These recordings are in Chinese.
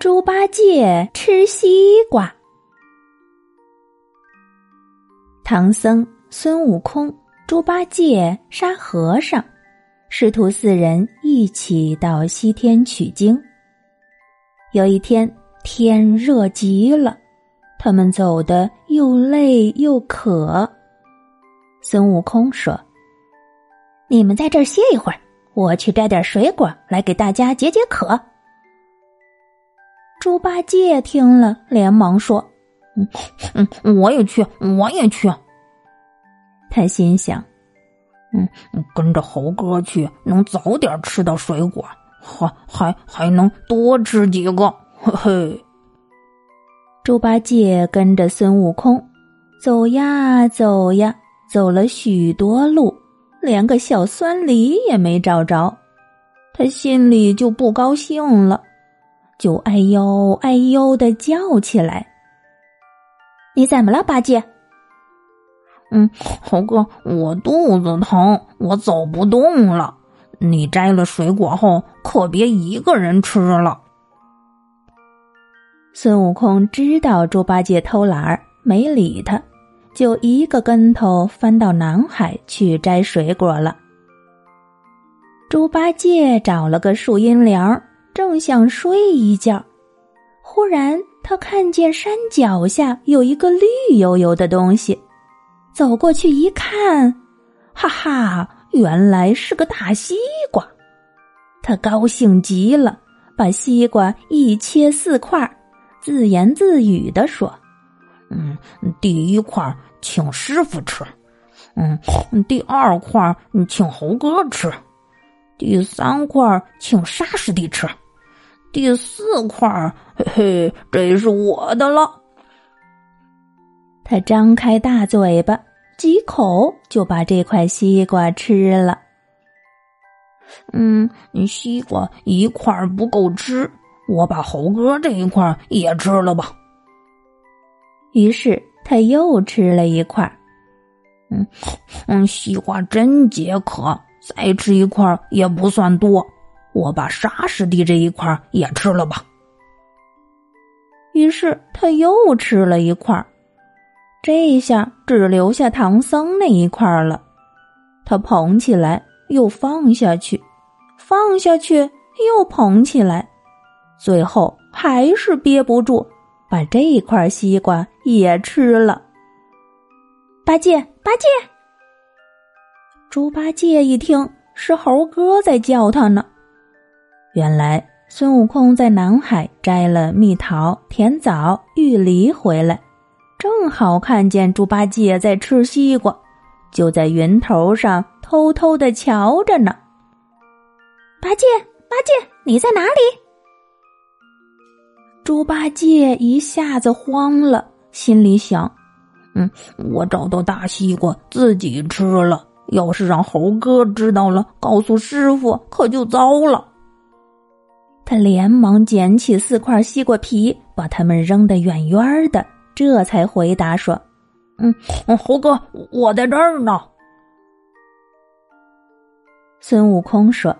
猪八戒吃西瓜。唐僧、孙悟空、猪八戒、沙和尚，师徒四人一起到西天取经。有一天，天热极了，他们走得又累又渴。孙悟空说：“你们在这儿歇一会儿，我去摘点水果来给大家解解渴。”猪八戒听了，连忙说：“嗯嗯，我也去，我也去。”他心想：“嗯，跟着猴哥去，能早点吃到水果，还还还能多吃几个。”嘿嘿。猪八戒跟着孙悟空走呀走呀，走了许多路，连个小酸梨也没找着，他心里就不高兴了。就哎呦哎呦的叫起来。你怎么了，八戒？嗯，猴哥，我肚子疼，我走不动了。你摘了水果后，可别一个人吃了。孙悟空知道猪八戒偷懒儿，没理他，就一个跟头翻到南海去摘水果了。猪八戒找了个树荫凉。正想睡一觉，忽然他看见山脚下有一个绿油油的东西，走过去一看，哈哈，原来是个大西瓜。他高兴极了，把西瓜一切四块，自言自语的说：“嗯，第一块请师傅吃，嗯，第二块请猴哥吃。”第三块请沙师弟吃，第四块嘿嘿，这是我的了。他张开大嘴巴，几口就把这块西瓜吃了。嗯，西瓜一块不够吃，我把猴哥这一块也吃了吧。于是他又吃了一块。嗯嗯，西瓜真解渴。再吃一块也不算多，我把沙师弟这一块也吃了吧。于是他又吃了一块，这下只留下唐僧那一块了。他捧起来又放下去，放下去又捧起来，最后还是憋不住，把这一块西瓜也吃了。八戒，八戒。猪八戒一听是猴哥在叫他呢，原来孙悟空在南海摘了蜜桃、甜枣、玉梨回来，正好看见猪八戒在吃西瓜，就在云头上偷偷的瞧着呢。八戒，八戒，你在哪里？猪八戒一下子慌了，心里想：嗯，我找到大西瓜，自己吃了。要是让猴哥知道了，告诉师傅可就糟了。他连忙捡起四块西瓜皮，把它们扔得远远的，这才回答说：“嗯，猴哥，我在这儿呢。”孙悟空说：“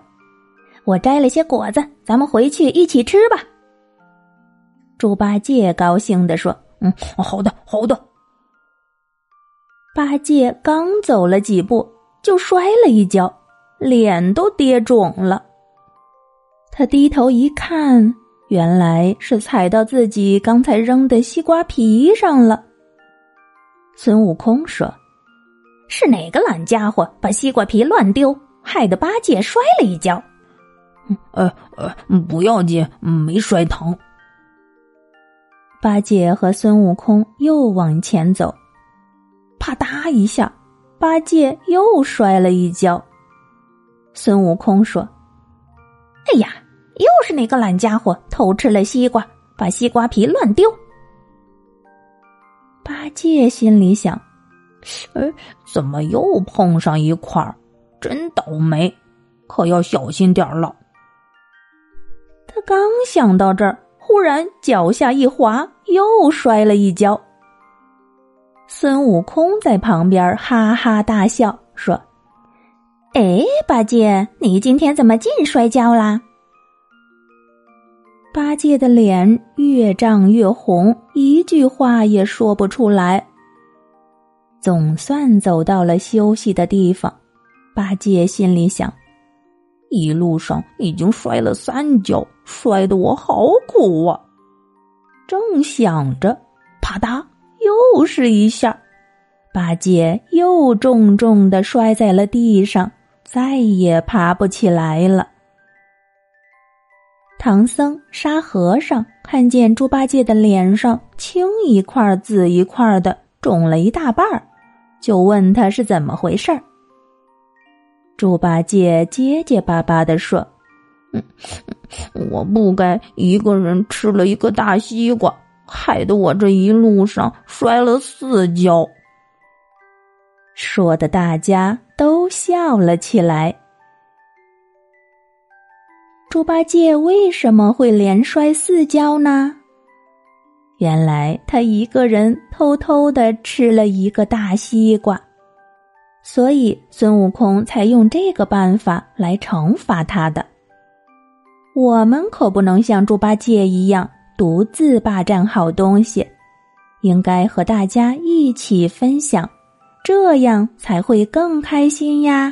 我摘了些果子，咱们回去一起吃吧。”猪八戒高兴的说：“嗯，好的，好的。”八戒刚走了几步。就摔了一跤，脸都跌肿了。他低头一看，原来是踩到自己刚才扔的西瓜皮上了。孙悟空说：“是哪个懒家伙把西瓜皮乱丢，害得八戒摔了一跤？”“呃呃，不要紧，没摔疼。”八戒和孙悟空又往前走，啪嗒一下。八戒又摔了一跤。孙悟空说：“哎呀，又是那个懒家伙偷吃了西瓜，把西瓜皮乱丢。”八戒心里想：“哎，怎么又碰上一块儿？真倒霉，可要小心点儿了。”他刚想到这儿，忽然脚下一滑，又摔了一跤。孙悟空在旁边哈哈大笑，说：“哎，八戒，你今天怎么净摔跤啦？”八戒的脸越涨越红，一句话也说不出来。总算走到了休息的地方，八戒心里想：一路上已经摔了三跤，摔得我好苦啊！正想着，啪嗒，又是一下，八戒又重重的摔在了地上，再也爬不起来了。唐僧、沙和尚看见猪八戒的脸上青一块紫一块的，肿了一大半儿，就问他是怎么回事儿。猪八戒结结巴巴的说：“嗯，我不该一个人吃了一个大西瓜，害得我这一路上摔了四跤。”说的大家都笑了起来。猪八戒为什么会连摔四跤呢？原来他一个人偷偷的吃了一个大西瓜，所以孙悟空才用这个办法来惩罚他的。我们可不能像猪八戒一样独自霸占好东西，应该和大家一起分享，这样才会更开心呀。